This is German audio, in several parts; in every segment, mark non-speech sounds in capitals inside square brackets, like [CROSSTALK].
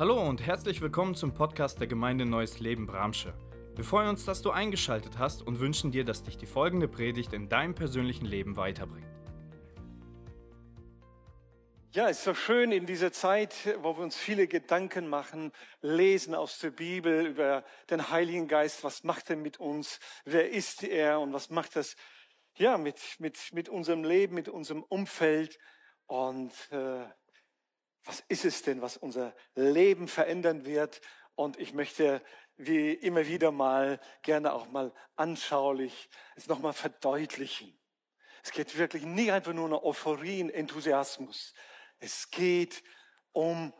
Hallo und herzlich willkommen zum Podcast der Gemeinde Neues Leben Bramsche. Wir freuen uns, dass du eingeschaltet hast und wünschen dir, dass dich die folgende Predigt in deinem persönlichen Leben weiterbringt. Ja, es ist so schön in dieser Zeit, wo wir uns viele Gedanken machen, lesen aus der Bibel über den Heiligen Geist. Was macht er mit uns? Wer ist er? Und was macht das ja, mit, mit, mit unserem Leben, mit unserem Umfeld? Und äh, was ist es denn, was unser Leben verändern wird? Und ich möchte wie immer wieder mal gerne auch mal anschaulich es nochmal verdeutlichen. Es geht wirklich nicht einfach nur um Euphorie Enthusiasmus. Es geht um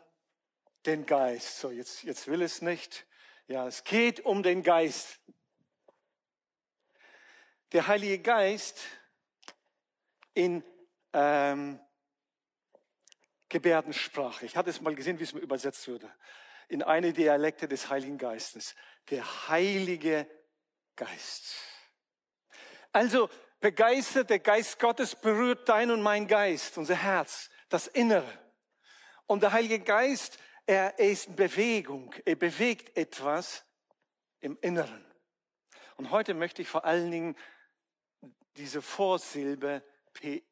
den Geist. So, jetzt, jetzt will es nicht. Ja, es geht um den Geist. Der Heilige Geist in ähm, Gebärdensprache. Ich hatte es mal gesehen, wie es mir übersetzt würde. In eine Dialekte des Heiligen Geistes. Der Heilige Geist. Also begeistert, der Geist Gottes berührt dein und mein Geist, unser Herz, das Innere. Und der Heilige Geist, er ist in Bewegung. Er bewegt etwas im Inneren. Und heute möchte ich vor allen Dingen diese Vorsilbe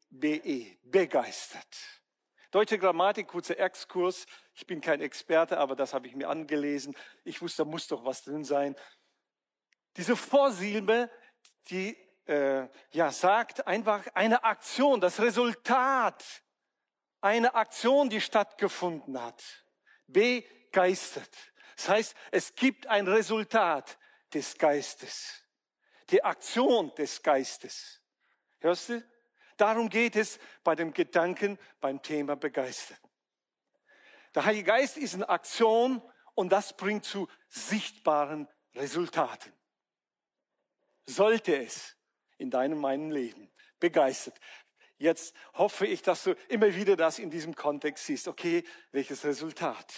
BE, begeistert. Deutsche Grammatik, kurzer Exkurs. Ich bin kein Experte, aber das habe ich mir angelesen. Ich wusste, da muss doch was drin sein. Diese Vorsilbe, die äh, ja sagt einfach eine Aktion, das Resultat einer Aktion, die stattgefunden hat. Begeistert. Das heißt, es gibt ein Resultat des Geistes. Die Aktion des Geistes. Hörst du? Darum geht es bei dem Gedanken, beim Thema begeistern. Der Heilige Geist ist in Aktion und das bringt zu sichtbaren Resultaten. Sollte es in deinem, meinem Leben begeistert. Jetzt hoffe ich, dass du immer wieder das in diesem Kontext siehst. Okay, welches Resultat?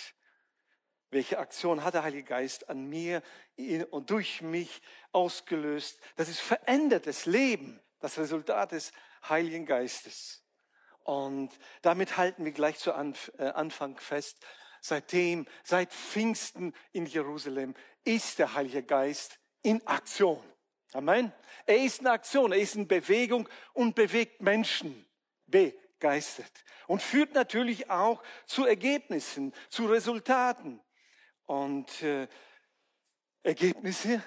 Welche Aktion hat der Heilige Geist an mir und durch mich ausgelöst? Das ist verändertes Leben, das Resultat des Heiligen Geistes. Und damit halten wir gleich zu äh, Anfang fest. Seitdem, seit Pfingsten in Jerusalem ist der Heilige Geist in Aktion. Amen. Er ist in Aktion, er ist in Bewegung und bewegt Menschen begeistert und führt natürlich auch zu Ergebnissen, zu Resultaten. Und äh, Ergebnisse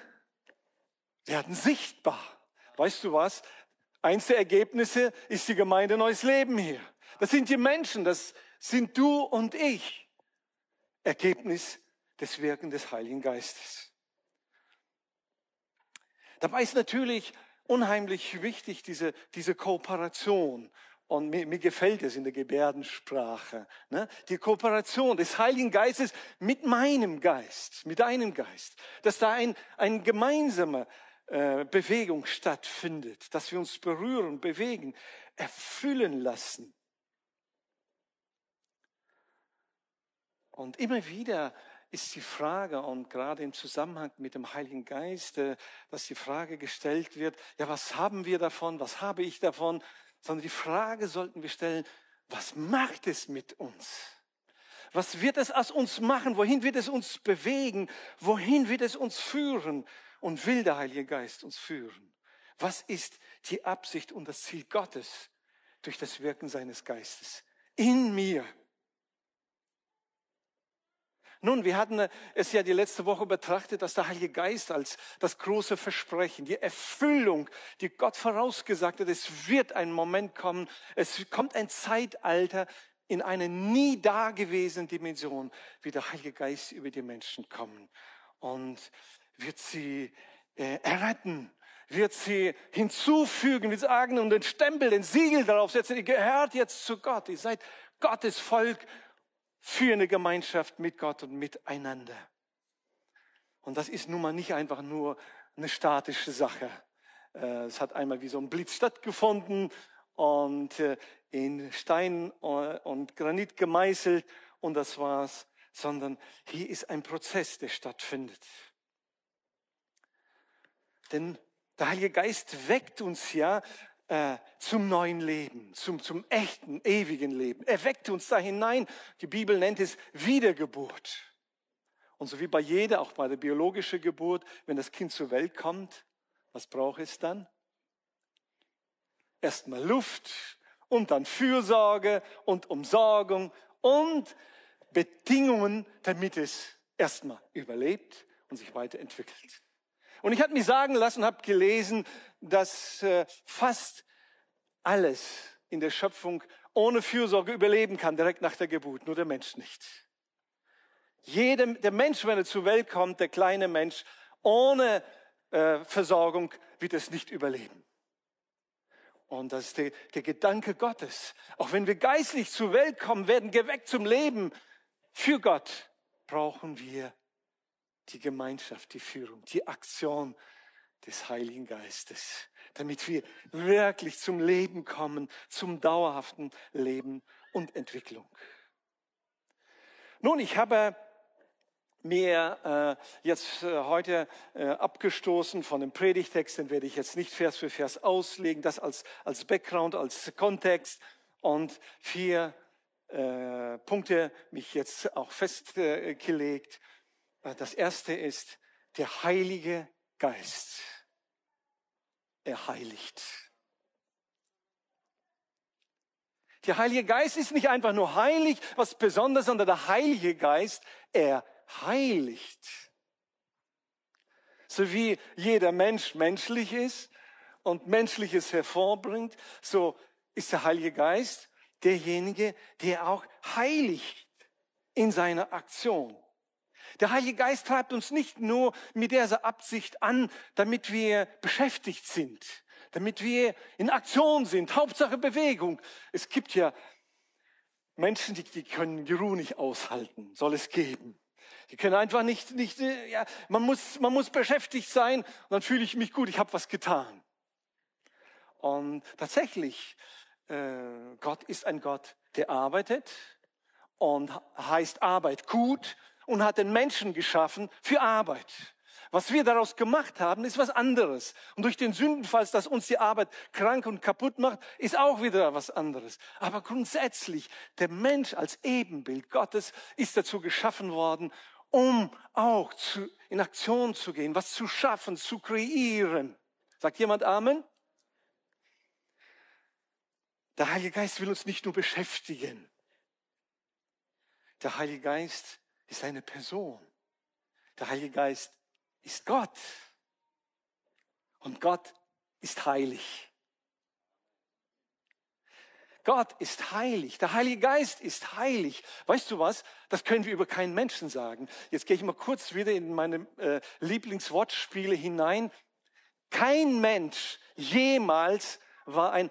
werden sichtbar. Weißt du was? Eins der Ergebnisse ist die Gemeinde Neues Leben hier. Das sind die Menschen, das sind du und ich. Ergebnis des Wirken des Heiligen Geistes. Dabei ist natürlich unheimlich wichtig diese, diese Kooperation. Und mir, mir gefällt es in der Gebärdensprache. Ne? Die Kooperation des Heiligen Geistes mit meinem Geist, mit deinem Geist. Dass da ein, ein gemeinsamer äh, Bewegung stattfindet, dass wir uns berühren, bewegen, erfüllen lassen. Und immer wieder ist die Frage, und gerade im Zusammenhang mit dem Heiligen Geist, äh, dass die Frage gestellt wird, ja, was haben wir davon, was habe ich davon, sondern die Frage sollten wir stellen, was macht es mit uns? Was wird es aus uns machen? Wohin wird es uns bewegen? Wohin wird es uns führen? Und will der Heilige Geist uns führen? Was ist die Absicht und das Ziel Gottes durch das Wirken seines Geistes in mir? Nun, wir hatten es ja die letzte Woche betrachtet, dass der Heilige Geist als das große Versprechen, die Erfüllung, die Gott vorausgesagt hat, es wird ein Moment kommen, es kommt ein Zeitalter in einer nie dagewesenen Dimension, wie der Heilige Geist über die Menschen kommen. Und wird sie äh, erretten, wird sie hinzufügen, wird sagen und den Stempel, den Siegel darauf setzen, ihr gehört jetzt zu Gott, ihr seid Gottes Volk für eine Gemeinschaft mit Gott und miteinander. Und das ist nun mal nicht einfach nur eine statische Sache. Äh, es hat einmal wie so ein Blitz stattgefunden und äh, in Stein äh, und Granit gemeißelt und das war's, sondern hier ist ein Prozess, der stattfindet. Denn der Heilige Geist weckt uns ja äh, zum neuen Leben, zum, zum echten, ewigen Leben. Er weckt uns da hinein. Die Bibel nennt es Wiedergeburt. Und so wie bei jeder, auch bei der biologischen Geburt, wenn das Kind zur Welt kommt, was braucht es dann? Erstmal Luft und dann Fürsorge und Umsorgung und Bedingungen, damit es erstmal überlebt und sich weiterentwickelt. Und ich habe mir sagen lassen, habe gelesen, dass äh, fast alles in der Schöpfung ohne Fürsorge überleben kann, direkt nach der Geburt, nur der Mensch nicht. Jedem, der Mensch, wenn er zur Welt kommt, der kleine Mensch, ohne äh, Versorgung wird es nicht überleben. Und das ist der, der Gedanke Gottes. Auch wenn wir geistlich zur Welt kommen, werden geweckt zum Leben für Gott, brauchen wir die Gemeinschaft, die Führung, die Aktion des Heiligen Geistes, damit wir wirklich zum Leben kommen, zum dauerhaften Leben und Entwicklung. Nun, ich habe mir äh, jetzt äh, heute äh, abgestoßen von dem Predigtext, den werde ich jetzt nicht Vers für Vers auslegen, das als, als Background, als Kontext und vier äh, Punkte mich jetzt auch festgelegt. Äh, das erste ist der Heilige Geist. Er heiligt. Der Heilige Geist ist nicht einfach nur heilig, was besonders, sondern der Heilige Geist, er heiligt. So wie jeder Mensch menschlich ist und Menschliches hervorbringt, so ist der Heilige Geist derjenige, der auch heiligt in seiner Aktion. Der Heilige Geist treibt uns nicht nur mit dieser Absicht an, damit wir beschäftigt sind, damit wir in Aktion sind, Hauptsache Bewegung. Es gibt ja Menschen, die, die können die Ruhe nicht aushalten, soll es geben. Die können einfach nicht, nicht ja, man, muss, man muss beschäftigt sein und dann fühle ich mich gut, ich habe was getan. Und tatsächlich, äh, Gott ist ein Gott, der arbeitet und heißt Arbeit gut und hat den Menschen geschaffen für Arbeit. Was wir daraus gemacht haben, ist was anderes. Und durch den Sündenfall, dass uns die Arbeit krank und kaputt macht, ist auch wieder was anderes. Aber grundsätzlich, der Mensch als Ebenbild Gottes ist dazu geschaffen worden, um auch zu, in Aktion zu gehen, was zu schaffen, zu kreieren. Sagt jemand Amen? Der Heilige Geist will uns nicht nur beschäftigen. Der Heilige Geist ist eine Person. Der Heilige Geist ist Gott. Und Gott ist heilig. Gott ist heilig. Der Heilige Geist ist heilig. Weißt du was? Das können wir über keinen Menschen sagen. Jetzt gehe ich mal kurz wieder in meine äh, Lieblingswortspiele hinein. Kein Mensch jemals war ein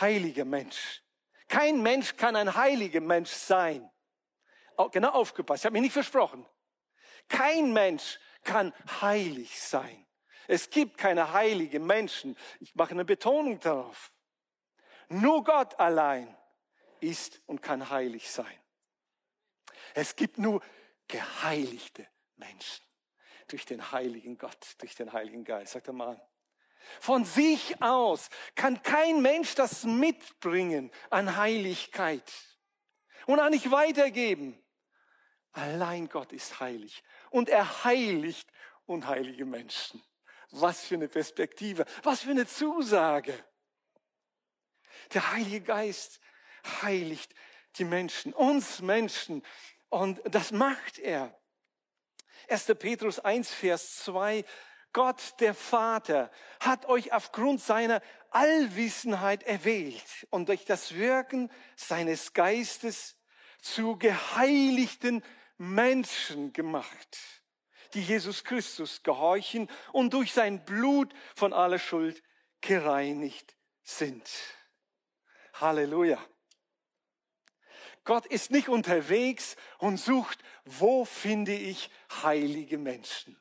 heiliger Mensch. Kein Mensch kann ein heiliger Mensch sein. Genau aufgepasst, ich habe mich nicht versprochen. Kein Mensch kann heilig sein. Es gibt keine heiligen Menschen. Ich mache eine Betonung darauf. Nur Gott allein ist und kann heilig sein. Es gibt nur geheiligte Menschen durch den heiligen Gott, durch den heiligen Geist. Sagt er mal. Von sich aus kann kein Mensch das mitbringen an Heiligkeit und auch nicht weitergeben. Allein Gott ist heilig und er heiligt unheilige Menschen. Was für eine Perspektive, was für eine Zusage. Der Heilige Geist heiligt die Menschen, uns Menschen. Und das macht er. 1. Petrus 1, Vers 2. Gott, der Vater, hat euch aufgrund seiner Allwissenheit erwählt und durch das Wirken seines Geistes zu geheiligten Menschen gemacht, die Jesus Christus gehorchen und durch sein Blut von aller Schuld gereinigt sind. Halleluja. Gott ist nicht unterwegs und sucht, wo finde ich heilige Menschen.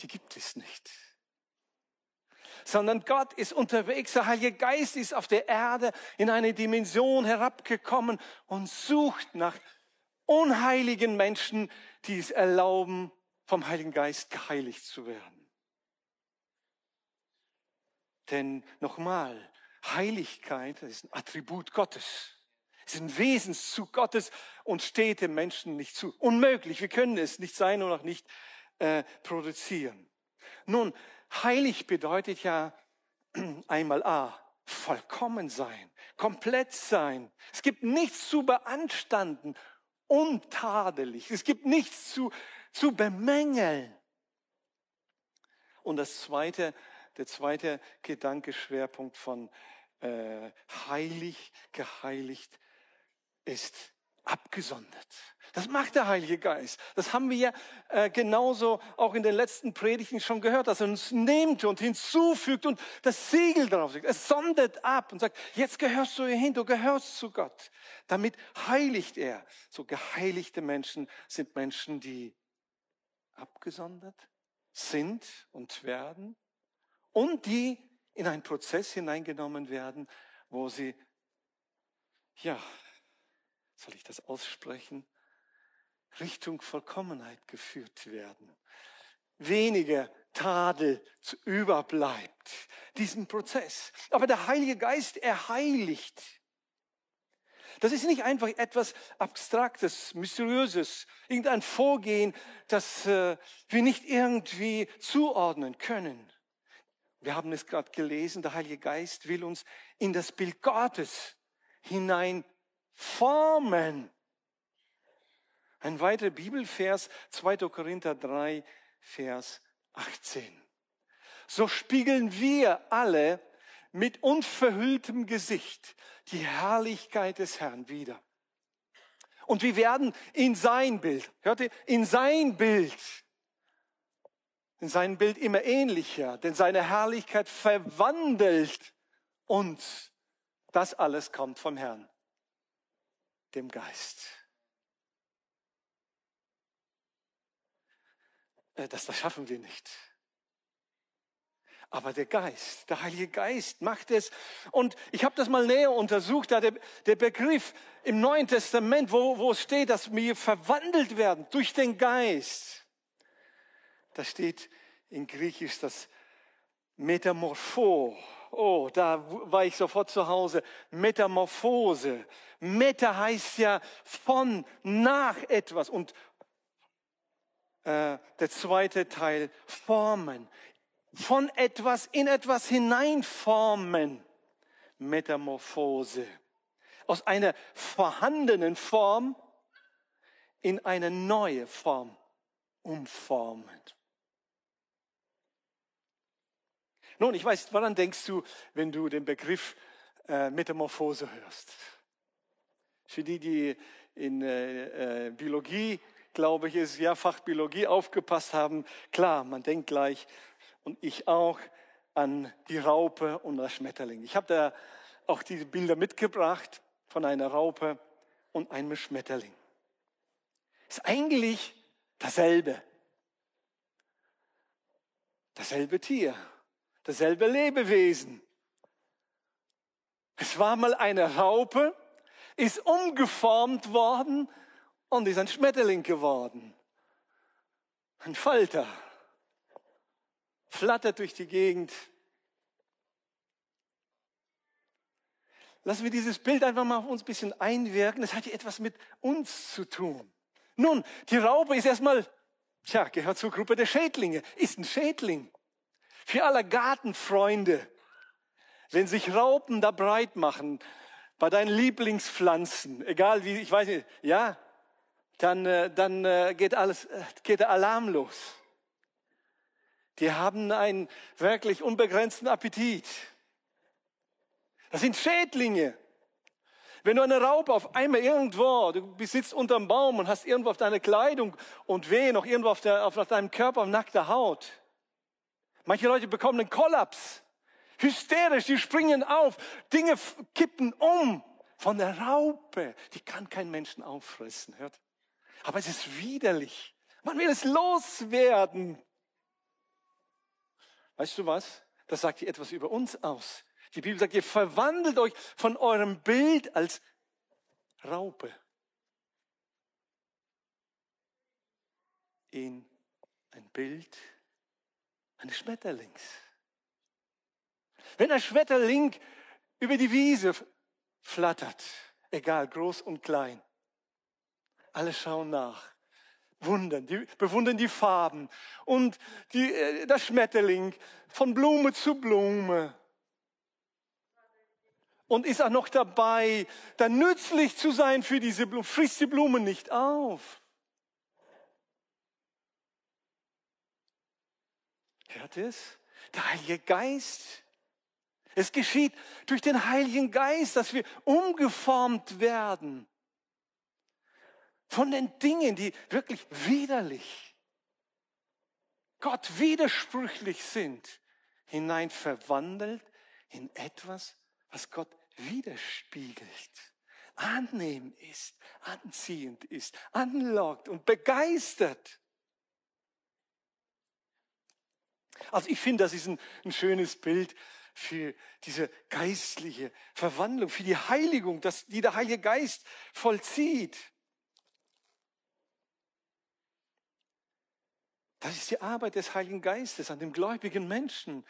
Die gibt es nicht. Sondern Gott ist unterwegs, der Heilige Geist ist auf der Erde in eine Dimension herabgekommen und sucht nach unheiligen Menschen, die es erlauben, vom Heiligen Geist geheiligt zu werden. Denn nochmal, Heiligkeit ist ein Attribut Gottes. Es ist ein Wesenszug Gottes und steht dem Menschen nicht zu. Unmöglich, wir können es nicht sein und auch nicht äh, produzieren. Nun, heilig bedeutet ja [CLEARS THROAT] einmal A, vollkommen sein, komplett sein. Es gibt nichts zu beanstanden, untadelig. Es gibt nichts zu, zu bemängeln. Und das zweite, der zweite Gedankeschwerpunkt von äh, heilig, geheiligt ist abgesondert. Das macht der Heilige Geist. Das haben wir ja äh, genauso auch in den letzten Predigten schon gehört, dass er uns nimmt und hinzufügt und das Siegel drauf legt. Es sondert ab und sagt, jetzt gehörst du hin, du gehörst zu Gott. Damit heiligt er. So geheiligte Menschen sind Menschen, die abgesondert sind und werden und die in einen Prozess hineingenommen werden, wo sie, ja, soll ich das aussprechen, Richtung Vollkommenheit geführt werden. Weniger Tadel überbleibt, diesen Prozess. Aber der Heilige Geist, er heiligt. Das ist nicht einfach etwas Abstraktes, Mysteriöses, irgendein Vorgehen, das äh, wir nicht irgendwie zuordnen können. Wir haben es gerade gelesen, der Heilige Geist will uns in das Bild Gottes hinein formen. Ein weiterer Bibelvers, 2. Korinther 3, Vers 18. So spiegeln wir alle mit unverhülltem Gesicht die Herrlichkeit des Herrn wieder. Und wir werden in sein Bild, hört ihr, in sein Bild, in sein Bild immer ähnlicher, denn seine Herrlichkeit verwandelt uns. Das alles kommt vom Herrn, dem Geist. Äh, das, das schaffen wir nicht. Aber der Geist, der Heilige Geist macht es. Und ich habe das mal näher untersucht, da der, der Begriff im Neuen Testament, wo, wo es steht, dass wir verwandelt werden durch den Geist. Da steht in Griechisch das Metamorpho. Oh, da war ich sofort zu Hause. Metamorphose. Meta heißt ja von nach etwas und äh, der zweite Teil formen. Von etwas in etwas hineinformen. Metamorphose. Aus einer vorhandenen Form in eine neue Form umformen. Nun, ich weiß, woran denkst du, wenn du den Begriff äh, Metamorphose hörst? Für die, die in äh, äh, Biologie glaube ich, ist ja Fachbiologie aufgepasst haben. Klar, man denkt gleich, und ich auch, an die Raupe und das Schmetterling. Ich habe da auch diese Bilder mitgebracht von einer Raupe und einem Schmetterling. Ist eigentlich dasselbe. Dasselbe Tier, dasselbe Lebewesen. Es war mal eine Raupe, ist umgeformt worden und ist ein Schmetterling geworden. Ein Falter. Flattert durch die Gegend. Lassen wir dieses Bild einfach mal auf uns ein bisschen einwirken. Das hat ja etwas mit uns zu tun. Nun, die Raupe ist erstmal, tja, gehört zur Gruppe der Schädlinge, ist ein Schädling. Für alle Gartenfreunde, wenn sich Raupen da breit machen, bei deinen Lieblingspflanzen, egal wie, ich weiß nicht, ja, dann, äh, dann äh, geht alles, äh, geht der Alarm los. Die haben einen wirklich unbegrenzten Appetit. Das sind Schädlinge. Wenn du eine Raupe auf einmal irgendwo, du besitzt unterm Baum und hast irgendwo auf deiner Kleidung und weh noch irgendwo auf, der, auf deinem Körper auf nackter Haut. Manche Leute bekommen einen Kollaps. Hysterisch, die springen auf, Dinge kippen um. Von der Raupe, die kann kein Menschen auffressen, hört. Aber es ist widerlich. Man will es loswerden. Weißt du was? Das sagt hier etwas über uns aus. Die Bibel sagt, ihr verwandelt euch von eurem Bild als Raupe in ein Bild eines Schmetterlings. Wenn ein Schmetterling über die Wiese flattert, egal, groß und klein. Alle schauen nach, wundern, die, bewundern die Farben und die, äh, das Schmetterling von Blume zu Blume. Und ist auch noch dabei, dann nützlich zu sein für diese Blume. Frisst die Blumen nicht auf. Hört es? Der Heilige Geist. Es geschieht durch den Heiligen Geist, dass wir umgeformt werden von den Dingen, die wirklich widerlich, Gott widersprüchlich sind, hinein verwandelt in etwas, was Gott widerspiegelt, annehmen ist, anziehend ist, anlockt und begeistert. Also ich finde, das ist ein, ein schönes Bild für diese geistliche Verwandlung, für die Heiligung, das, die der Heilige Geist vollzieht. Das ist die Arbeit des Heiligen Geistes an dem gläubigen Menschen,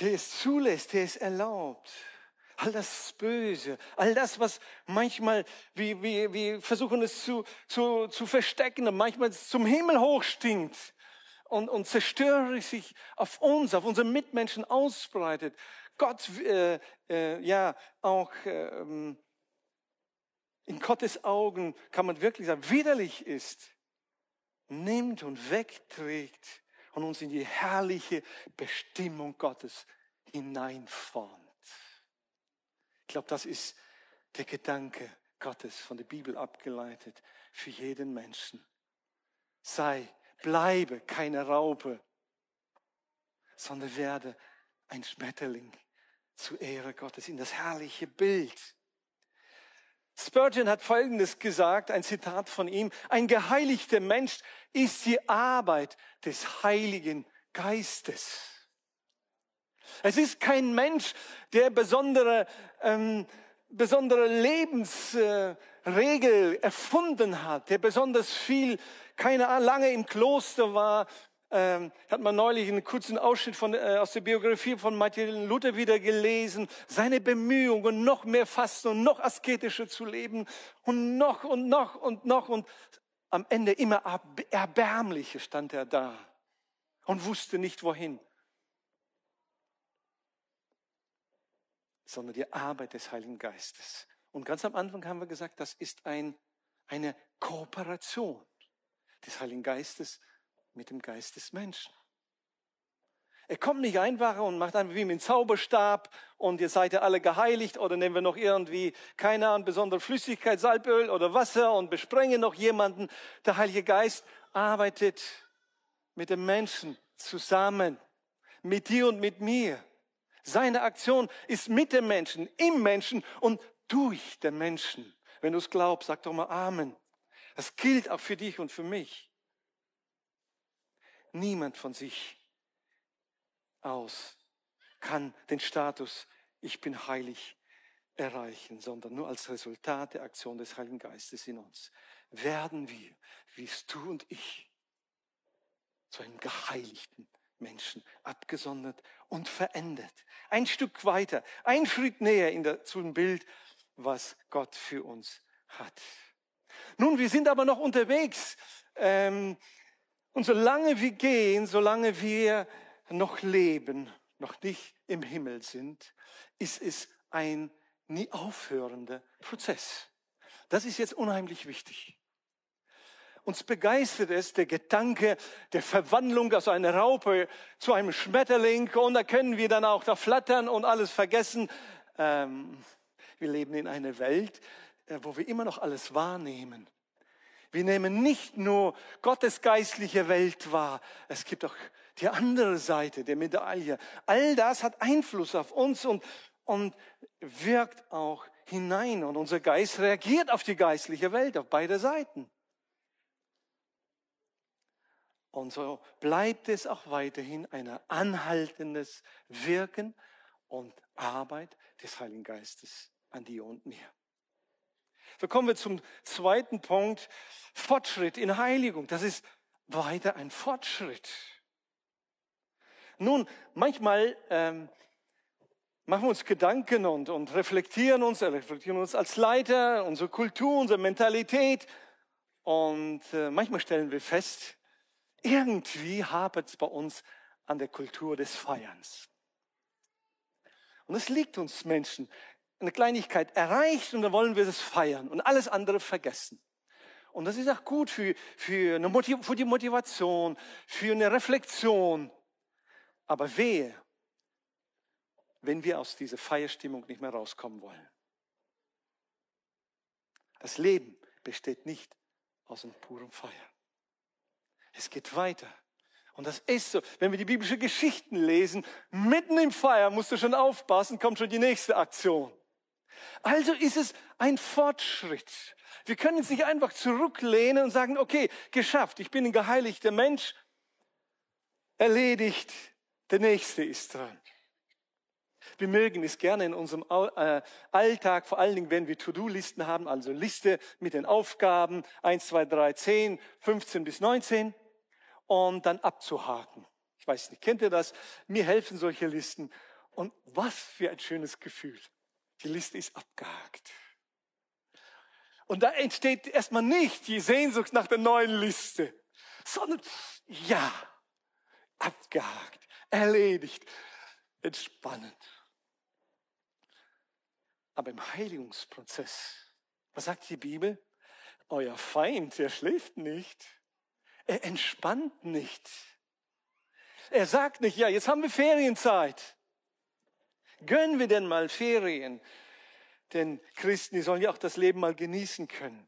der es zulässt, der es erlaubt. All das Böse, all das, was manchmal, wir, wir, wir versuchen es zu, zu, zu verstecken und manchmal zum Himmel hochstinkt und, und zerstörerisch sich auf uns, auf unsere Mitmenschen ausbreitet. Gott, äh, äh, ja, auch äh, in Gottes Augen kann man wirklich sagen, widerlich ist nimmt und wegträgt und uns in die herrliche Bestimmung Gottes hineinformt. Ich glaube, das ist der Gedanke Gottes von der Bibel abgeleitet für jeden Menschen. Sei, bleibe keine Raupe, sondern werde ein Schmetterling zur Ehre Gottes in das herrliche Bild Spurgeon hat Folgendes gesagt, ein Zitat von ihm. Ein geheiligter Mensch ist die Arbeit des Heiligen Geistes. Es ist kein Mensch, der besondere, ähm, besondere Lebensregel äh, erfunden hat, der besonders viel, keine Ahnung, lange im Kloster war, ähm, hat man neulich einen kurzen Ausschnitt von, äh, aus der Biografie von Martin Luther wieder gelesen. Seine Bemühungen, noch mehr Fasten und noch asketischer zu leben und noch und noch und noch und am Ende immer erbärmlicher stand er da und wusste nicht wohin. Sondern die Arbeit des Heiligen Geistes. Und ganz am Anfang haben wir gesagt, das ist ein, eine Kooperation des Heiligen Geistes mit dem Geist des Menschen. Er kommt nicht einfach und macht einfach wie mit einem Zauberstab und ihr seid ja alle geheiligt oder nehmen wir noch irgendwie, keine Ahnung, besondere Flüssigkeit, Salböl oder Wasser und besprengen noch jemanden. Der Heilige Geist arbeitet mit dem Menschen zusammen, mit dir und mit mir. Seine Aktion ist mit dem Menschen, im Menschen und durch den Menschen. Wenn du es glaubst, sag doch mal Amen. Das gilt auch für dich und für mich niemand von sich aus kann den Status, ich bin heilig, erreichen, sondern nur als Resultat der Aktion des Heiligen Geistes in uns werden wir, wie es du und ich, zu einem geheiligten Menschen abgesondert und verändert. Ein Stück weiter, ein Schritt näher in der, zum Bild, was Gott für uns hat. Nun, wir sind aber noch unterwegs. Ähm, und solange wir gehen, solange wir noch leben, noch nicht im Himmel sind, ist es ein nie aufhörender Prozess. Das ist jetzt unheimlich wichtig. Uns begeistert es der Gedanke der Verwandlung aus einer Raupe zu einem Schmetterling und da können wir dann auch da flattern und alles vergessen. Ähm, wir leben in einer Welt, wo wir immer noch alles wahrnehmen. Wir nehmen nicht nur Gottes geistliche Welt wahr, es gibt auch die andere Seite der Medaille. All das hat Einfluss auf uns und, und wirkt auch hinein. Und unser Geist reagiert auf die geistliche Welt, auf beide Seiten. Und so bleibt es auch weiterhin ein anhaltendes Wirken und Arbeit des Heiligen Geistes an dir und mir. So kommen wir zum zweiten Punkt. Fortschritt in Heiligung. Das ist weiter ein Fortschritt. Nun, manchmal ähm, machen wir uns Gedanken und, und reflektieren uns, reflektieren uns als Leiter, unsere Kultur, unsere Mentalität. Und äh, manchmal stellen wir fest, irgendwie hapert es bei uns an der Kultur des Feierns. Und es liegt uns Menschen, eine Kleinigkeit erreicht und dann wollen wir es feiern und alles andere vergessen. Und das ist auch gut für, für, eine Motiv für die Motivation, für eine Reflexion. Aber wehe, wenn wir aus dieser Feierstimmung nicht mehr rauskommen wollen. Das Leben besteht nicht aus einem puren Feier. Es geht weiter. Und das ist so. Wenn wir die biblischen Geschichten lesen, mitten im Feier musst du schon aufpassen, kommt schon die nächste Aktion. Also ist es ein Fortschritt. Wir können uns nicht einfach zurücklehnen und sagen, okay, geschafft, ich bin ein geheiligter Mensch, erledigt, der Nächste ist dran. Wir mögen es gerne in unserem äh, Alltag, vor allen Dingen, wenn wir To-Do-Listen haben, also Liste mit den Aufgaben 1, 2, 3, 10, 15 bis 19 und dann abzuhaken. Ich weiß nicht, kennt ihr das? Mir helfen solche Listen. Und was für ein schönes Gefühl. Die Liste ist abgehakt. Und da entsteht erstmal nicht die Sehnsucht nach der neuen Liste, sondern ja, abgehakt, erledigt, entspannend. Aber im Heiligungsprozess, was sagt die Bibel? Euer Feind, der schläft nicht. Er entspannt nicht. Er sagt nicht, ja, jetzt haben wir Ferienzeit. Gönnen wir denn mal Ferien? Denn Christen, die sollen ja auch das Leben mal genießen können.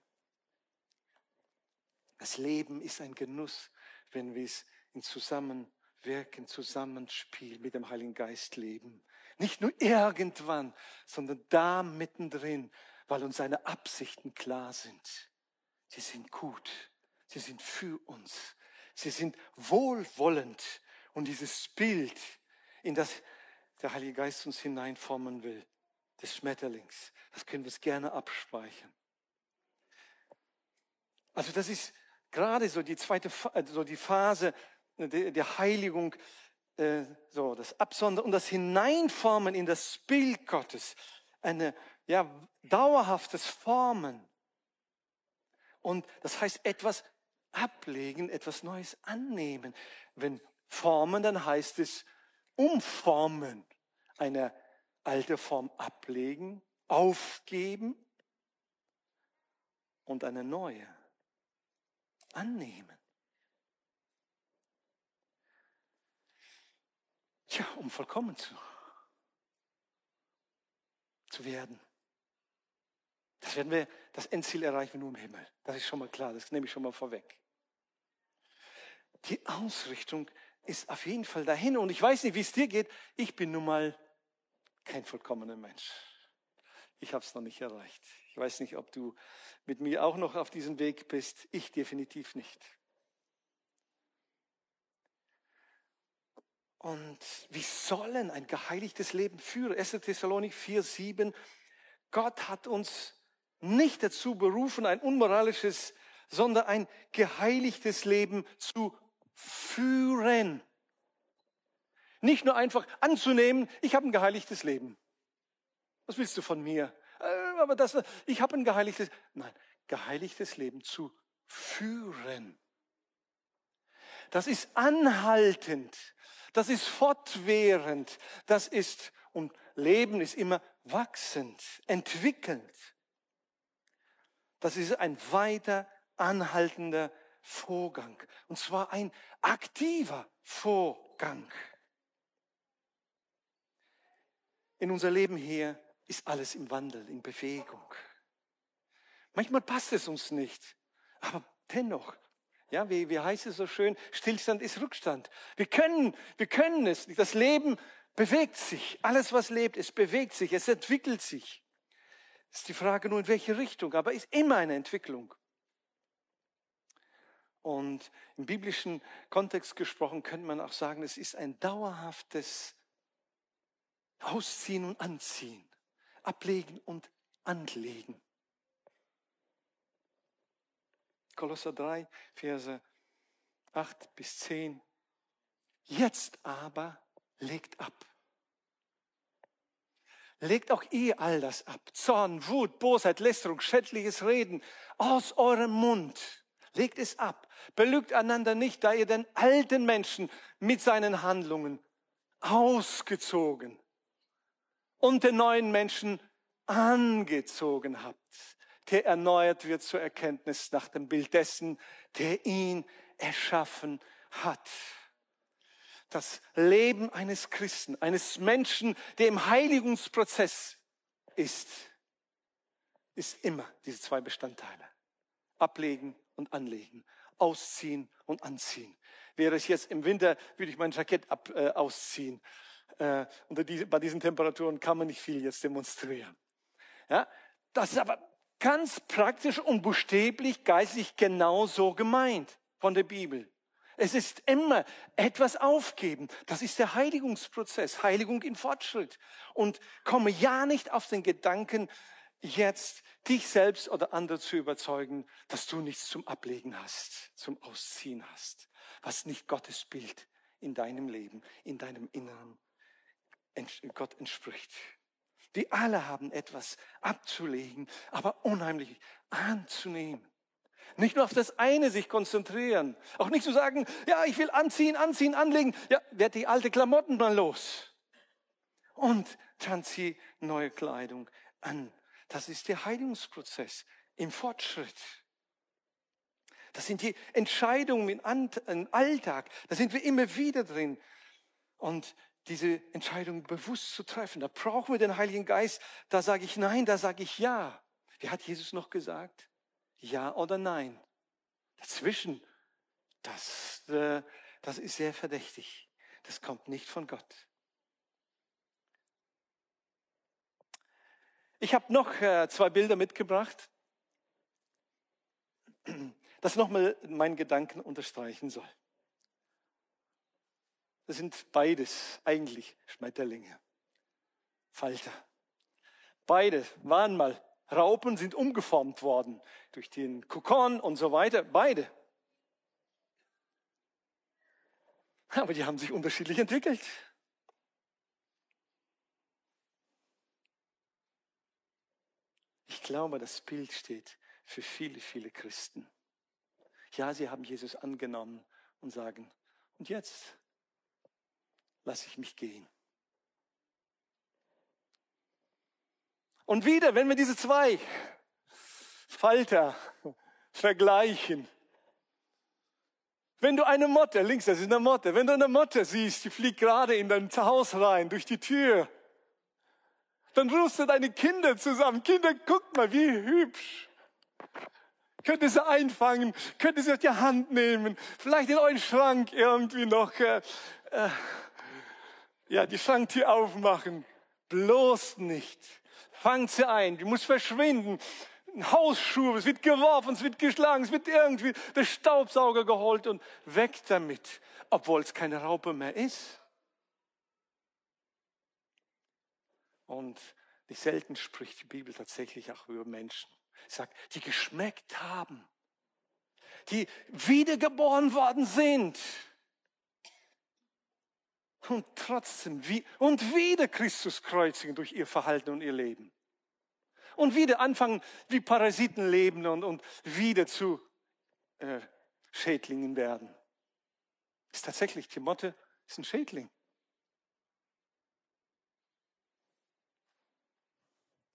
Das Leben ist ein Genuss, wenn wir es in Zusammenwirken, Zusammenspiel mit dem Heiligen Geist leben. Nicht nur irgendwann, sondern da mittendrin, weil uns seine Absichten klar sind. Sie sind gut. Sie sind für uns. Sie sind wohlwollend. Und dieses Bild, in das der Heilige Geist uns hineinformen will, des Schmetterlings, das können wir es gerne abspeichern. Also das ist gerade so die zweite, so die Phase der Heiligung, äh, so das Absondern und das Hineinformen in das Bild Gottes, eine ja dauerhaftes Formen. Und das heißt etwas ablegen, etwas Neues annehmen. Wenn formen, dann heißt es umformen, eine alte Form ablegen, aufgeben und eine neue annehmen. Tja, um vollkommen zu, zu werden. Das werden wir, das Endziel erreichen wir nur im Himmel. Das ist schon mal klar, das nehme ich schon mal vorweg. Die Ausrichtung ist auf jeden Fall dahin. Und ich weiß nicht, wie es dir geht. Ich bin nun mal kein vollkommener Mensch. Ich habe es noch nicht erreicht. Ich weiß nicht, ob du mit mir auch noch auf diesem Weg bist. Ich definitiv nicht. Und wie sollen ein geheiligtes Leben führen? 1. Thessalonik 4, 7. Gott hat uns nicht dazu berufen, ein unmoralisches, sondern ein geheiligtes Leben zu führen. Nicht nur einfach anzunehmen, ich habe ein geheiligtes Leben. Was willst du von mir? Äh, aber das, ich habe ein geheiligtes, nein, geheiligtes Leben zu führen. Das ist anhaltend, das ist fortwährend, das ist, und Leben ist immer wachsend, entwickelnd. Das ist ein weiter anhaltender Vorgang. Und zwar ein aktiver Vorgang. In unser Leben hier ist alles im Wandel, in Bewegung. Manchmal passt es uns nicht, aber dennoch, ja, wie, wie heißt es so schön, Stillstand ist Rückstand. Wir können, wir können es. Das Leben bewegt sich. Alles, was lebt, es bewegt sich, es entwickelt sich. Es ist die Frage nur, in welche Richtung, aber es ist immer eine Entwicklung. Und im biblischen Kontext gesprochen könnte man auch sagen, es ist ein dauerhaftes Ausziehen und Anziehen, Ablegen und Anlegen. Kolosser 3, Verse 8 bis 10. Jetzt aber legt ab Legt auch ihr all das ab. Zorn, Wut, Bosheit, Lästerung, schädliches Reden aus eurem Mund. Legt es ab. Belügt einander nicht, da ihr den alten Menschen mit seinen Handlungen ausgezogen und den neuen Menschen angezogen habt, der erneuert wird zur Erkenntnis nach dem Bild dessen, der ihn erschaffen hat. Das Leben eines Christen, eines Menschen, der im Heiligungsprozess ist, ist immer diese zwei Bestandteile. Ablegen und anlegen. Ausziehen und anziehen. Wäre es jetzt im Winter, würde ich mein Jackett ab, äh, ausziehen. Äh, unter diese, bei diesen Temperaturen kann man nicht viel jetzt demonstrieren. Ja? Das ist aber ganz praktisch und buchstäblich geistlich genauso gemeint von der Bibel. Es ist immer etwas aufgeben. Das ist der Heiligungsprozess, Heiligung in Fortschritt. Und komme ja nicht auf den Gedanken, jetzt dich selbst oder andere zu überzeugen, dass du nichts zum Ablegen hast, zum Ausziehen hast, was nicht Gottes Bild in deinem Leben, in deinem Inneren Gott entspricht. Die alle haben etwas abzulegen, aber unheimlich anzunehmen. Nicht nur auf das eine sich konzentrieren. Auch nicht zu sagen, ja, ich will anziehen, anziehen, anlegen. Ja, werd die alte Klamotten mal los. Und dann zieh neue Kleidung an. Das ist der Heilungsprozess im Fortschritt. Das sind die Entscheidungen im Alltag. Da sind wir immer wieder drin. Und diese Entscheidung bewusst zu treffen, da brauchen wir den Heiligen Geist. Da sage ich nein, da sage ich ja. Wie hat Jesus noch gesagt? Ja oder nein. Dazwischen, das, äh, das ist sehr verdächtig. Das kommt nicht von Gott. Ich habe noch äh, zwei Bilder mitgebracht, [CLEARS THROAT] das nochmal meinen Gedanken unterstreichen soll. Das sind beides eigentlich Schmetterlinge, Falter. Beide waren mal Raupen, sind umgeformt worden durch den Kokon und so weiter. Beide. Aber die haben sich unterschiedlich entwickelt. Ich glaube, das Bild steht für viele, viele Christen. Ja, sie haben Jesus angenommen und sagen, und jetzt lasse ich mich gehen. Und wieder, wenn wir diese zwei Falter vergleichen, wenn du eine Motte, links, das ist eine Motte, wenn du eine Motte siehst, die fliegt gerade in dein Haus rein, durch die Tür, dann rufst du deine Kinder zusammen. Kinder, guckt mal, wie hübsch. Könnt ihr sie einfangen, könnt ihr sie auf die Hand nehmen, vielleicht in euren Schrank irgendwie noch, äh, äh, ja, die Schranktür aufmachen. Bloß nicht. Fangt sie ein, die muss verschwinden. Ein Hausschuh, es wird geworfen, es wird geschlagen, es wird irgendwie der Staubsauger geholt und weg damit, obwohl es keine Raupe mehr ist. Und nicht selten spricht die Bibel tatsächlich auch über Menschen. Sie sagt, die geschmeckt haben, die wiedergeboren worden sind. Und trotzdem, wie, und wieder Christus kreuzigen durch ihr Verhalten und ihr Leben. Und wieder anfangen, wie Parasiten leben und, und wieder zu äh, Schädlingen werden. Ist tatsächlich, die Motte ist ein Schädling.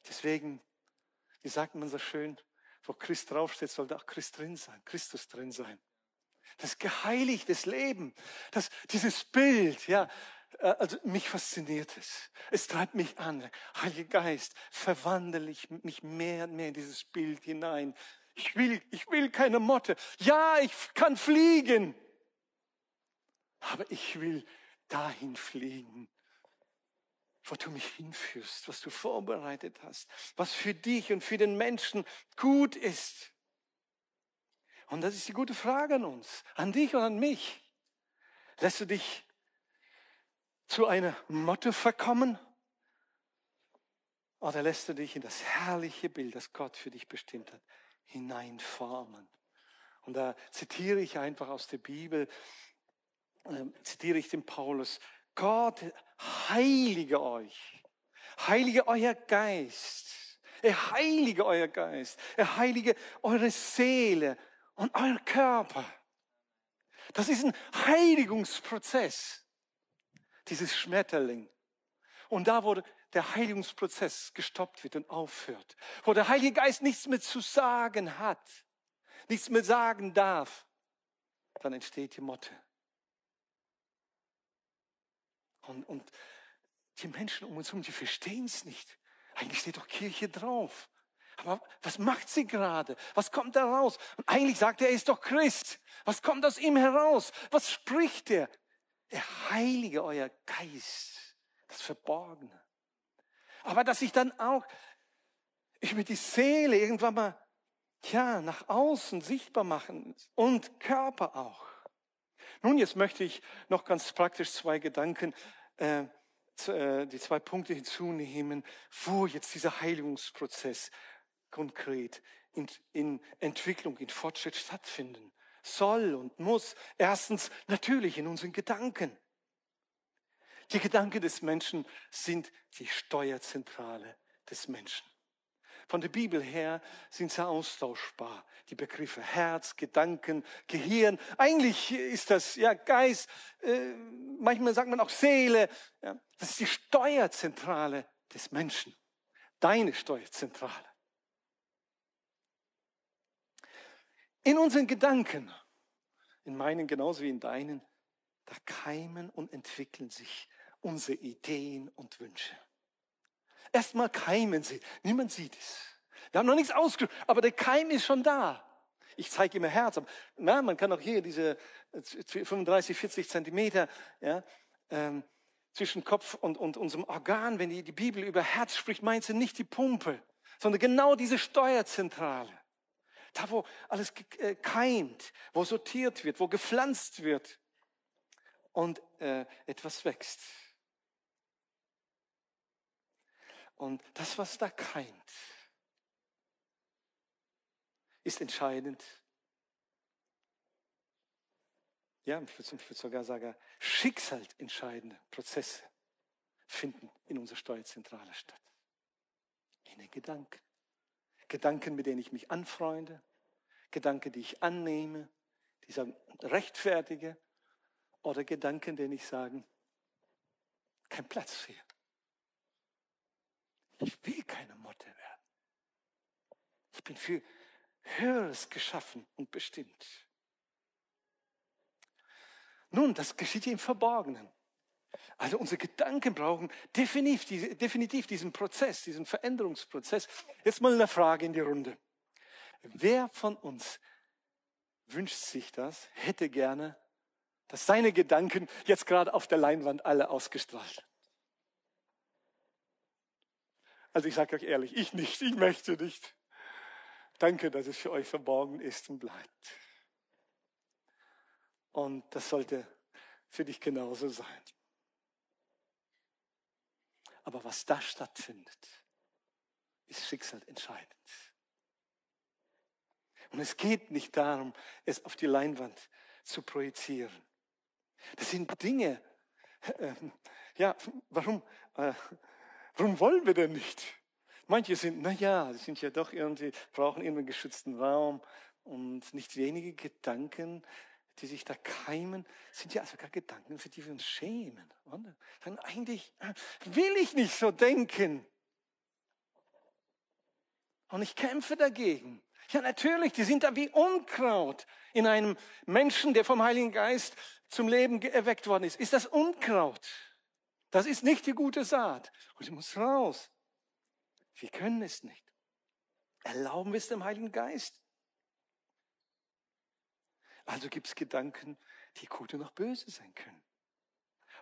Deswegen, wie sagt man so schön, wo Christ draufsteht, sollte auch Christ drin sein, Christus drin sein. Das geheiligtes Leben, das, dieses Bild, ja, äh, also mich fasziniert es. Es treibt mich an. Heiliger Geist, verwandle ich mich mehr und mehr in dieses Bild hinein. Ich will, ich will keine Motte. Ja, ich kann fliegen. Aber ich will dahin fliegen, wo du mich hinführst, was du vorbereitet hast, was für dich und für den Menschen gut ist. Und das ist die gute Frage an uns, an dich und an mich. Lässt du dich zu einer Motte verkommen? Oder lässt du dich in das herrliche Bild, das Gott für dich bestimmt hat, hineinformen? Und da zitiere ich einfach aus der Bibel, äh, zitiere ich den Paulus, Gott heilige euch. heilige euer Geist. Er heilige euer Geist. Er heilige eure Seele und euer Körper. Das ist ein Heiligungsprozess, dieses Schmetterling. Und da, wo der Heiligungsprozess gestoppt wird und aufhört, wo der Heilige Geist nichts mehr zu sagen hat, nichts mehr sagen darf, dann entsteht die Motte. Und, und die Menschen um uns herum, die verstehen es nicht. Eigentlich steht doch Kirche drauf. Aber was macht sie gerade? Was kommt da raus? Und eigentlich sagt er, er ist doch Christ. Was kommt aus ihm heraus? Was spricht er? Er heilige euer Geist, das Verborgene. Aber dass ich dann auch über die Seele irgendwann mal, ja, nach außen sichtbar machen und Körper auch. Nun, jetzt möchte ich noch ganz praktisch zwei Gedanken äh, äh, die zwei Punkte hinzunehmen, wo jetzt dieser Heiligungsprozess konkret in, in Entwicklung, in Fortschritt stattfinden soll und muss. Erstens natürlich in unseren Gedanken. Die Gedanken des Menschen sind die Steuerzentrale des Menschen. Von der Bibel her sind sie austauschbar. Die Begriffe Herz, Gedanken, Gehirn. Eigentlich ist das ja Geist. Äh, manchmal sagt man auch Seele. Ja, das ist die Steuerzentrale des Menschen. Deine Steuerzentrale. In unseren Gedanken, in meinen genauso wie in deinen, da keimen und entwickeln sich unsere Ideen und Wünsche. Erstmal keimen sie. Niemand sieht es. Wir haben noch nichts ausgesprochen, aber der Keim ist schon da. Ich zeige immer Herz. Aber, na, man kann auch hier diese 35, äh, 40 Zentimeter ja, ähm, zwischen Kopf und, und unserem Organ, wenn die, die Bibel über Herz spricht, meint sie nicht die Pumpe, sondern genau diese Steuerzentrale. Da, wo alles äh, keimt, wo sortiert wird, wo gepflanzt wird und äh, etwas wächst. Und das, was da keimt, ist entscheidend. Ja, ich würde, ich würde sogar sagen, schicksalentscheidende Prozesse finden in unserer Steuerzentrale statt. In den Gedanken. Gedanken, mit denen ich mich anfreunde, Gedanken, die ich annehme, die sagen, rechtfertige, oder Gedanken, denen ich sage, kein Platz hier. Ich will keine Motte werden. Ich bin für Höheres geschaffen und bestimmt. Nun, das geschieht im Verborgenen. Also unsere Gedanken brauchen definitiv, definitiv diesen Prozess, diesen Veränderungsprozess. Jetzt mal eine Frage in die Runde. Wer von uns wünscht sich das, hätte gerne, dass seine Gedanken jetzt gerade auf der Leinwand alle ausgestrahlt also ich sage euch ehrlich, ich nicht, ich möchte nicht. Danke, dass es für euch verborgen ist und bleibt. Und das sollte für dich genauso sein. Aber was da stattfindet, ist schicksalentscheidend. Und es geht nicht darum, es auf die Leinwand zu projizieren. Das sind Dinge, [LAUGHS] äh, ja, warum, äh, Warum wollen wir denn nicht? Manche sind, na ja, sie sind ja doch irgendwie, brauchen immer einen geschützten Raum und nicht wenige Gedanken, die sich da keimen, sind ja sogar Gedanken, für die wir uns schämen. Oder? Dann eigentlich äh, will ich nicht so denken. Und ich kämpfe dagegen. Ja, natürlich, die sind da wie Unkraut in einem Menschen, der vom Heiligen Geist zum Leben erweckt worden ist. Ist das Unkraut? Das ist nicht die gute Saat. Und sie muss raus. Wir können es nicht. Erlauben wir es dem Heiligen Geist. Also gibt es Gedanken, die gut und auch böse sein können.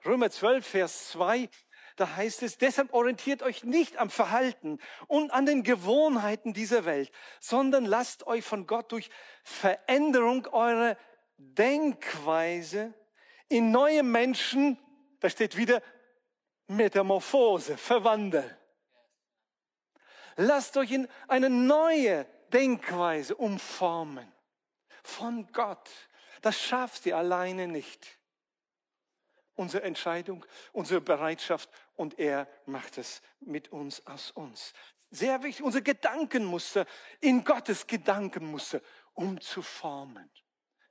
Römer 12, Vers 2, da heißt es, deshalb orientiert euch nicht am Verhalten und an den Gewohnheiten dieser Welt, sondern lasst euch von Gott durch Veränderung eurer Denkweise in neue Menschen, da steht wieder Metamorphose, verwandeln. Lasst euch in eine neue Denkweise umformen. Von Gott. Das schafft ihr alleine nicht. Unsere Entscheidung, unsere Bereitschaft und er macht es mit uns aus uns. Sehr wichtig, unser Gedankenmuster in Gottes Gedankenmuster umzuformen.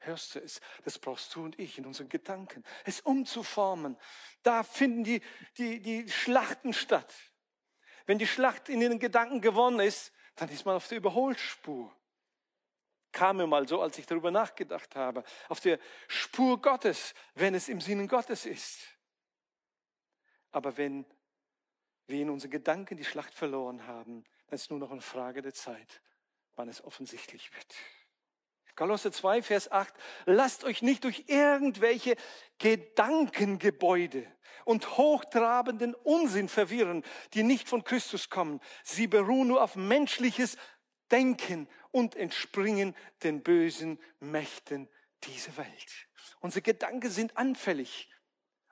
Hörst du es? Das brauchst du und ich in unseren Gedanken. Es umzuformen. Da finden die, die, die Schlachten statt. Wenn die Schlacht in den Gedanken gewonnen ist, dann ist man auf der Überholspur. Kam mir mal so, als ich darüber nachgedacht habe. Auf der Spur Gottes, wenn es im Sinne Gottes ist. Aber wenn wir in unseren Gedanken die Schlacht verloren haben, dann ist nur noch eine Frage der Zeit, wann es offensichtlich wird. Kolosser 2, Vers 8, lasst euch nicht durch irgendwelche Gedankengebäude und hochtrabenden Unsinn verwirren, die nicht von Christus kommen. Sie beruhen nur auf menschliches Denken und entspringen den bösen Mächten dieser Welt. Unsere Gedanken sind anfällig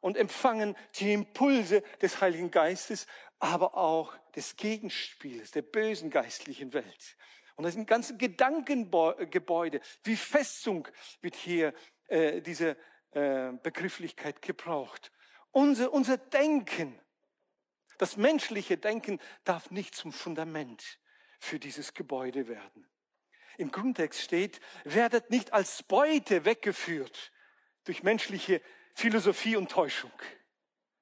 und empfangen die Impulse des Heiligen Geistes, aber auch des Gegenspiels der bösen geistlichen Welt. Und das sind ganze Gedankengebäude, wie Festung wird hier äh, diese äh, Begrifflichkeit gebraucht. Unser, unser Denken, das menschliche Denken darf nicht zum Fundament für dieses Gebäude werden. Im Grundtext steht, werdet nicht als Beute weggeführt durch menschliche Philosophie und Täuschung.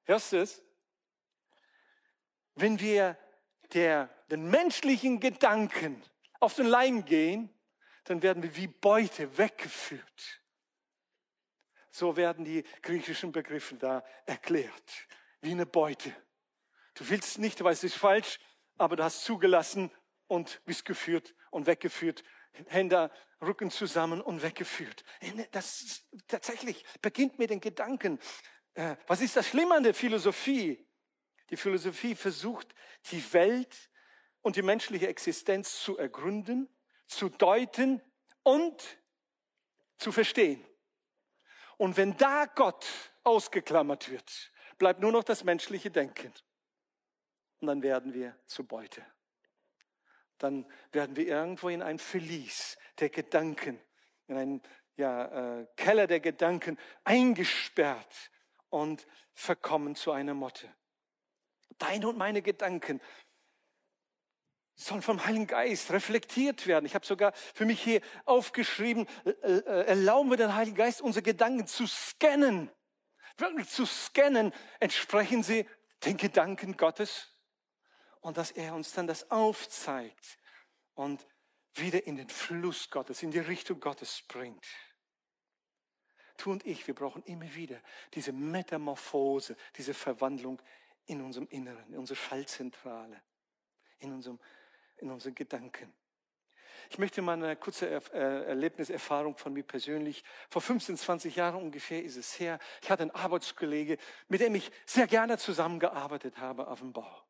Hörst du es? Wenn wir der, den menschlichen Gedanken auf den Leim gehen, dann werden wir wie Beute weggeführt. So werden die griechischen Begriffe da erklärt. Wie eine Beute. Du willst nicht, weil es ist falsch, aber du hast zugelassen und bist geführt und weggeführt Hände, Rücken zusammen und weggeführt. Das tatsächlich beginnt mit den Gedanken. Äh, was ist das Schlimme an der Philosophie? Die Philosophie versucht, die Welt und die menschliche Existenz zu ergründen, zu deuten und zu verstehen. Und wenn da Gott ausgeklammert wird, bleibt nur noch das menschliche Denken. Und dann werden wir zu Beute dann werden wir irgendwo in ein Verlies der Gedanken, in einen ja, äh, Keller der Gedanken eingesperrt und verkommen zu einer Motte. Deine und meine Gedanken sollen vom Heiligen Geist reflektiert werden. Ich habe sogar für mich hier aufgeschrieben, äh, äh, erlauben wir den Heiligen Geist, unsere Gedanken zu scannen. Wirklich zu scannen, entsprechen sie den Gedanken Gottes? Und dass er uns dann das aufzeigt und wieder in den Fluss Gottes, in die Richtung Gottes bringt. Du und ich, wir brauchen immer wieder diese Metamorphose, diese Verwandlung in unserem Inneren, in unserer Schallzentrale, in unserem, in unseren Gedanken. Ich möchte mal eine kurze äh, Erlebniserfahrung von mir persönlich. Vor 15, 20 Jahren ungefähr ist es her. Ich hatte einen Arbeitskollege, mit dem ich sehr gerne zusammengearbeitet habe auf dem Bau.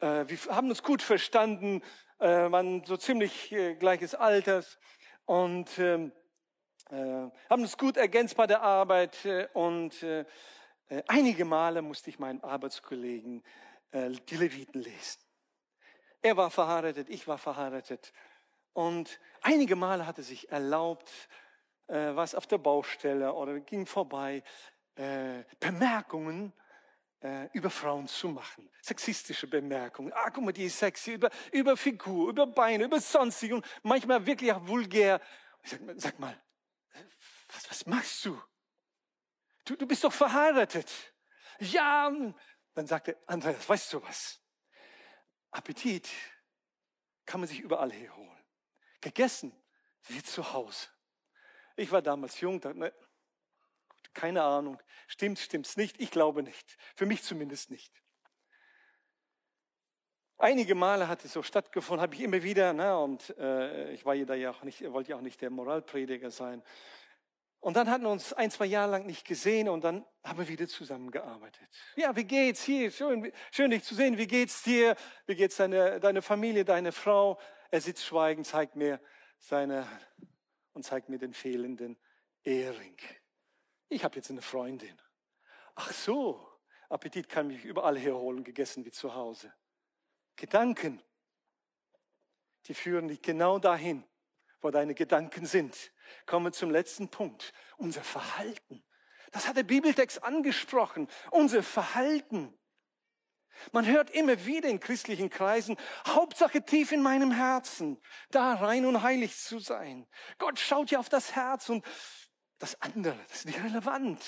Äh, wir haben uns gut verstanden, äh, waren so ziemlich äh, gleiches Alters und ähm, äh, haben uns gut ergänzt bei der Arbeit. Äh, und äh, einige Male musste ich meinen Arbeitskollegen die Leviten lesen. Er war verheiratet, ich war verheiratet. Und einige Male hatte sich erlaubt, was auf der Baustelle oder ging vorbei, Bemerkungen äh, über Frauen zu machen. Sexistische Bemerkungen. Ah, guck mal, die ist sexy. Über, über Figur, über Beine, über sonstige und manchmal wirklich auch vulgär. Sag, sag mal, was, was machst du? du? Du bist doch verheiratet. Ja, dann sagte Andreas, weißt du was? Appetit kann man sich überall herholen. Gegessen wie zu Hause. Ich war damals jung, dachte, ne, keine Ahnung. Stimmt, stimmt's nicht? Ich glaube nicht. Für mich zumindest nicht. Einige Male hat es so stattgefunden, habe ich immer wieder, ne, und äh, ich war ja da ja auch nicht, wollte ja auch nicht der Moralprediger sein. Und dann hatten wir uns ein, zwei Jahre lang nicht gesehen und dann haben wir wieder zusammengearbeitet. Ja, wie geht's hier? Schön, schön dich zu sehen. Wie geht's dir? Wie geht's deine, deine Familie, deine Frau? Er sitzt schweigend, zeigt mir seine und zeigt mir den fehlenden Ehering. Ich habe jetzt eine Freundin. Ach so, Appetit kann mich überall herholen, gegessen wie zu Hause. Gedanken, die führen dich genau dahin, wo deine Gedanken sind. Kommen wir zum letzten Punkt. Unser Verhalten. Das hat der Bibeltext angesprochen. Unser Verhalten. Man hört immer wieder in christlichen Kreisen, Hauptsache tief in meinem Herzen, da rein und heilig zu sein. Gott schaut ja auf das Herz und das andere, das ist nicht relevant.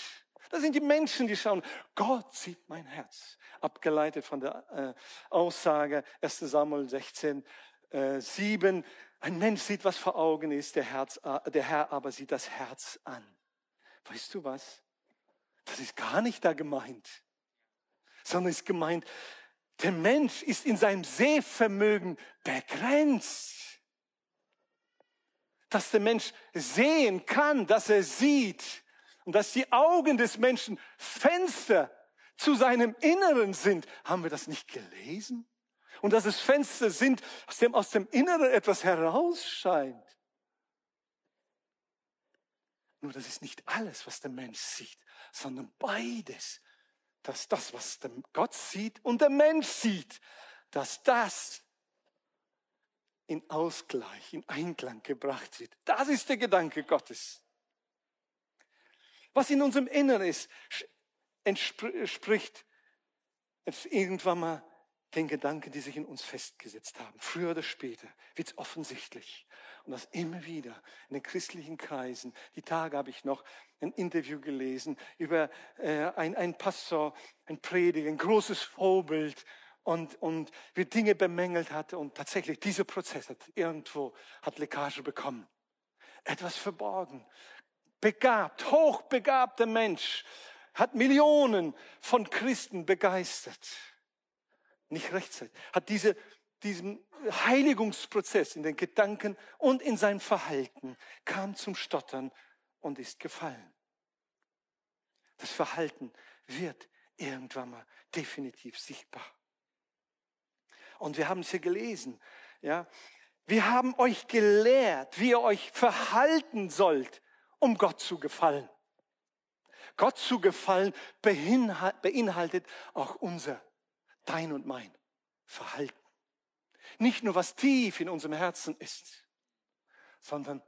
Das sind die Menschen, die schauen. Gott sieht mein Herz. Abgeleitet von der äh, Aussage 1 Samuel 16, äh, 7. Ein Mensch sieht, was vor Augen ist, der, Herz, äh, der Herr aber sieht das Herz an. Weißt du was? Das ist gar nicht da gemeint, sondern ist gemeint, der Mensch ist in seinem Sehvermögen begrenzt. Dass der Mensch sehen kann, dass er sieht und dass die Augen des Menschen Fenster zu seinem Inneren sind. Haben wir das nicht gelesen? Und dass es Fenster sind, aus dem aus dem Inneren etwas herausscheint. Nur das ist nicht alles, was der Mensch sieht, sondern beides. Dass das, was Gott sieht und der Mensch sieht, dass das in Ausgleich, in Einklang gebracht wird. Das ist der Gedanke Gottes. Was in unserem Inneren ist, entspricht irgendwann mal den Gedanken, die sich in uns festgesetzt haben. Früher oder später wird es offensichtlich. Und das immer wieder in den christlichen Kreisen. Die Tage habe ich noch ein Interview gelesen über äh, ein, ein Pastor, ein Prediger, ein großes Vorbild und, und wie Dinge bemängelt hatte. Und tatsächlich, dieser Prozess hat irgendwo, hat Leckage bekommen. Etwas verborgen. Begabt, hochbegabter Mensch, hat Millionen von Christen begeistert. Nicht rechtzeitig. Hat diese, diesen Heiligungsprozess in den Gedanken und in sein Verhalten, kam zum Stottern und ist gefallen. Das Verhalten wird irgendwann mal definitiv sichtbar. Und wir haben es hier gelesen, ja. Wir haben euch gelehrt, wie ihr euch verhalten sollt, um Gott zu gefallen. Gott zu gefallen beinhaltet auch unser, dein und mein Verhalten. Nicht nur, was tief in unserem Herzen ist, sondern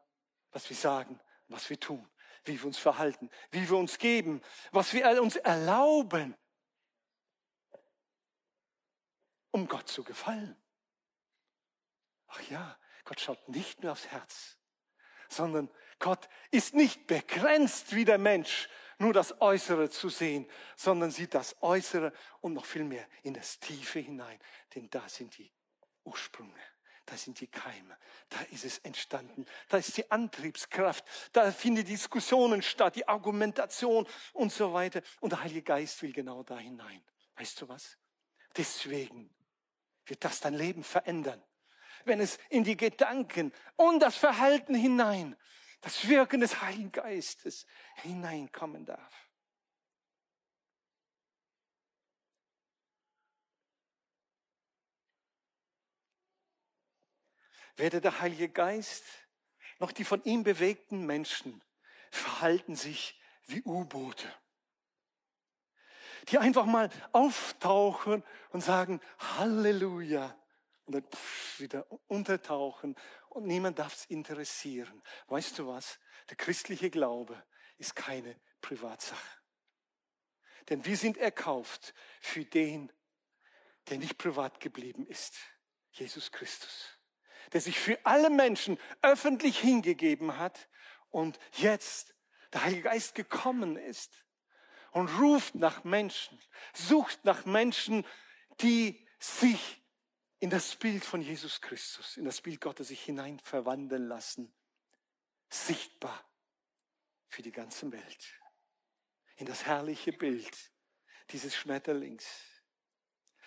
was wir sagen, was wir tun, wie wir uns verhalten, wie wir uns geben, was wir uns erlauben, um Gott zu gefallen. Ach ja, Gott schaut nicht nur aufs Herz, sondern Gott ist nicht begrenzt wie der Mensch, nur das Äußere zu sehen, sondern sieht das Äußere und noch viel mehr in das Tiefe hinein, denn da sind die Ursprünge. Da sind die Keime. Da ist es entstanden. Da ist die Antriebskraft. Da finden Diskussionen statt, die Argumentation und so weiter. Und der Heilige Geist will genau da hinein. Weißt du was? Deswegen wird das dein Leben verändern. Wenn es in die Gedanken und das Verhalten hinein das Wirken des Heiligen Geistes hineinkommen darf. Weder der Heilige Geist noch die von ihm bewegten Menschen verhalten sich wie U-Boote, die einfach mal auftauchen und sagen Halleluja und dann wieder untertauchen und niemand darf es interessieren. Weißt du was? Der christliche Glaube ist keine Privatsache. Denn wir sind erkauft für den, der nicht privat geblieben ist. Jesus Christus. Der sich für alle Menschen öffentlich hingegeben hat und jetzt der Heilige Geist gekommen ist und ruft nach Menschen, sucht nach Menschen, die sich in das Bild von Jesus Christus, in das Bild Gottes sich hinein verwandeln lassen, sichtbar für die ganze Welt, in das herrliche Bild dieses Schmetterlings.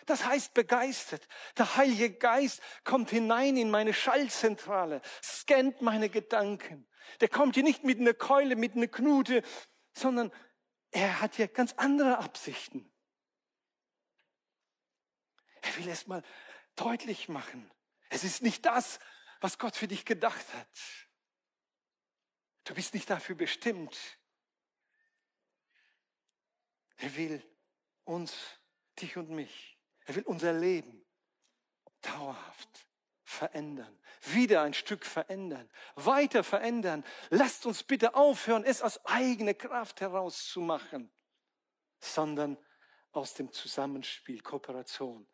Das heißt begeistert. Der Heilige Geist kommt hinein in meine Schallzentrale, scannt meine Gedanken. Der kommt hier nicht mit einer Keule, mit einer Knute, sondern er hat hier ganz andere Absichten. Er will erst mal deutlich machen. Es ist nicht das, was Gott für dich gedacht hat. Du bist nicht dafür bestimmt. Er will uns, dich und mich, er will unser Leben dauerhaft verändern, wieder ein Stück verändern, weiter verändern. Lasst uns bitte aufhören, es aus eigener Kraft heraus zu machen, sondern aus dem Zusammenspiel, Kooperation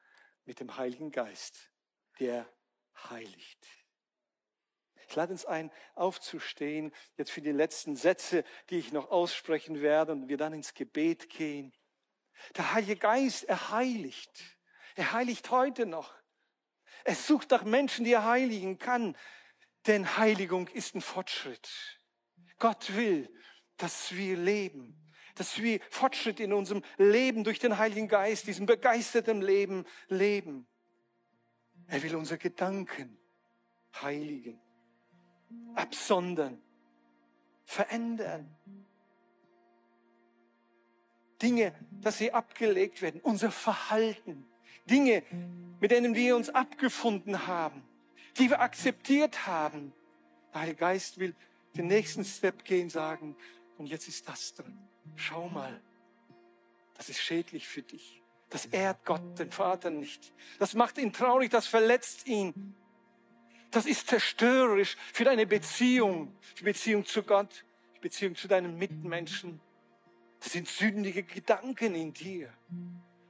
mit dem Heiligen Geist, der heiligt. Ich lade uns ein, aufzustehen, jetzt für die letzten Sätze, die ich noch aussprechen werde und wir dann ins Gebet gehen. Der Heilige Geist, er heiligt. Er heiligt heute noch. Er sucht nach Menschen, die er heiligen kann. Denn Heiligung ist ein Fortschritt. Gott will, dass wir leben, dass wir Fortschritt in unserem Leben durch den Heiligen Geist, diesem begeisterten Leben leben. Er will unsere Gedanken heiligen, absondern, verändern. Dinge, dass sie abgelegt werden, unser Verhalten, Dinge, mit denen wir uns abgefunden haben, die wir akzeptiert haben. Der Heilige Geist will den nächsten Step gehen, sagen, und jetzt ist das drin. Schau mal, das ist schädlich für dich. Das ehrt Gott, den Vater nicht. Das macht ihn traurig, das verletzt ihn. Das ist zerstörerisch für deine Beziehung, die Beziehung zu Gott, die Beziehung zu deinen Mitmenschen. Das sind sündige Gedanken in dir.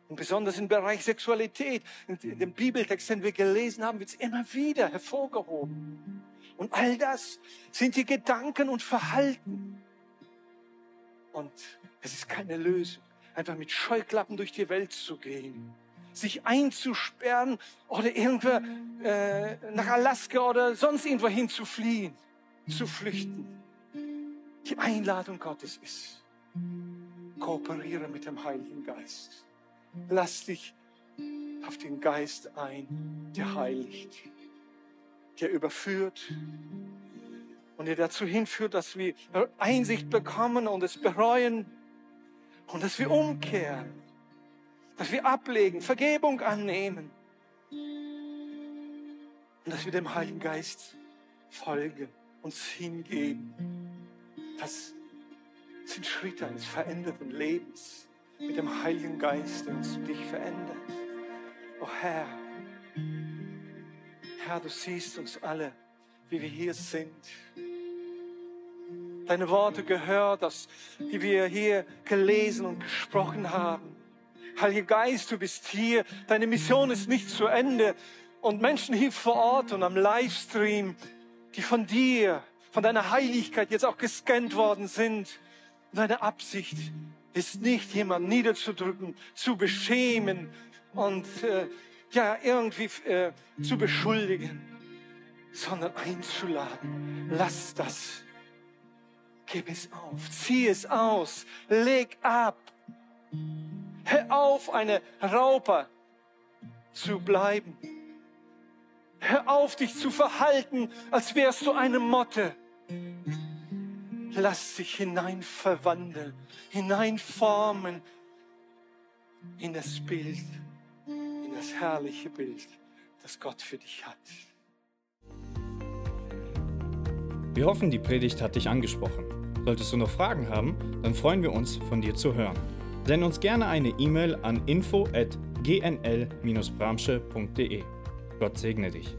Und besonders im Bereich Sexualität, in dem Bibeltext, den wir gelesen haben, wird es immer wieder hervorgehoben. Und all das sind die Gedanken und Verhalten. Und es ist keine Lösung, einfach mit Scheuklappen durch die Welt zu gehen, sich einzusperren oder irgendwo äh, nach Alaska oder sonst irgendwo hin zu fliehen, zu flüchten. Die Einladung Gottes ist, kooperiere mit dem Heiligen Geist. Lass dich auf den Geist ein, der heiligt, der überführt und der dazu hinführt, dass wir Einsicht bekommen und es bereuen und dass wir umkehren, dass wir ablegen, Vergebung annehmen und dass wir dem Heiligen Geist folgen, uns hingeben. Das sind Schritte eines veränderten Lebens mit dem Heiligen Geist, der uns dich verändert. Oh Herr, Herr, du siehst uns alle, wie wir hier sind. Deine Worte gehört, dass, die wir hier gelesen und gesprochen haben. Heiliger Geist, du bist hier. Deine Mission ist nicht zu Ende. Und Menschen hier vor Ort und am Livestream, die von dir, von deiner Heiligkeit jetzt auch gescannt worden sind. deine Absicht ist nicht, jemanden niederzudrücken, zu beschämen und äh, ja, irgendwie äh, zu beschuldigen, sondern einzuladen. Lass das. Gib es auf. Zieh es aus. Leg ab. Hör auf, eine Raupe zu bleiben. Hör auf, dich zu verhalten, als wärst du eine Motte. Lass dich hinein verwandeln, hineinformen in das Bild, in das herrliche Bild, das Gott für dich hat. Wir hoffen, die Predigt hat dich angesprochen. Solltest du noch Fragen haben, dann freuen wir uns, von dir zu hören. Send uns gerne eine E-Mail an info@gnl-bramsche.de. Gott segne dich.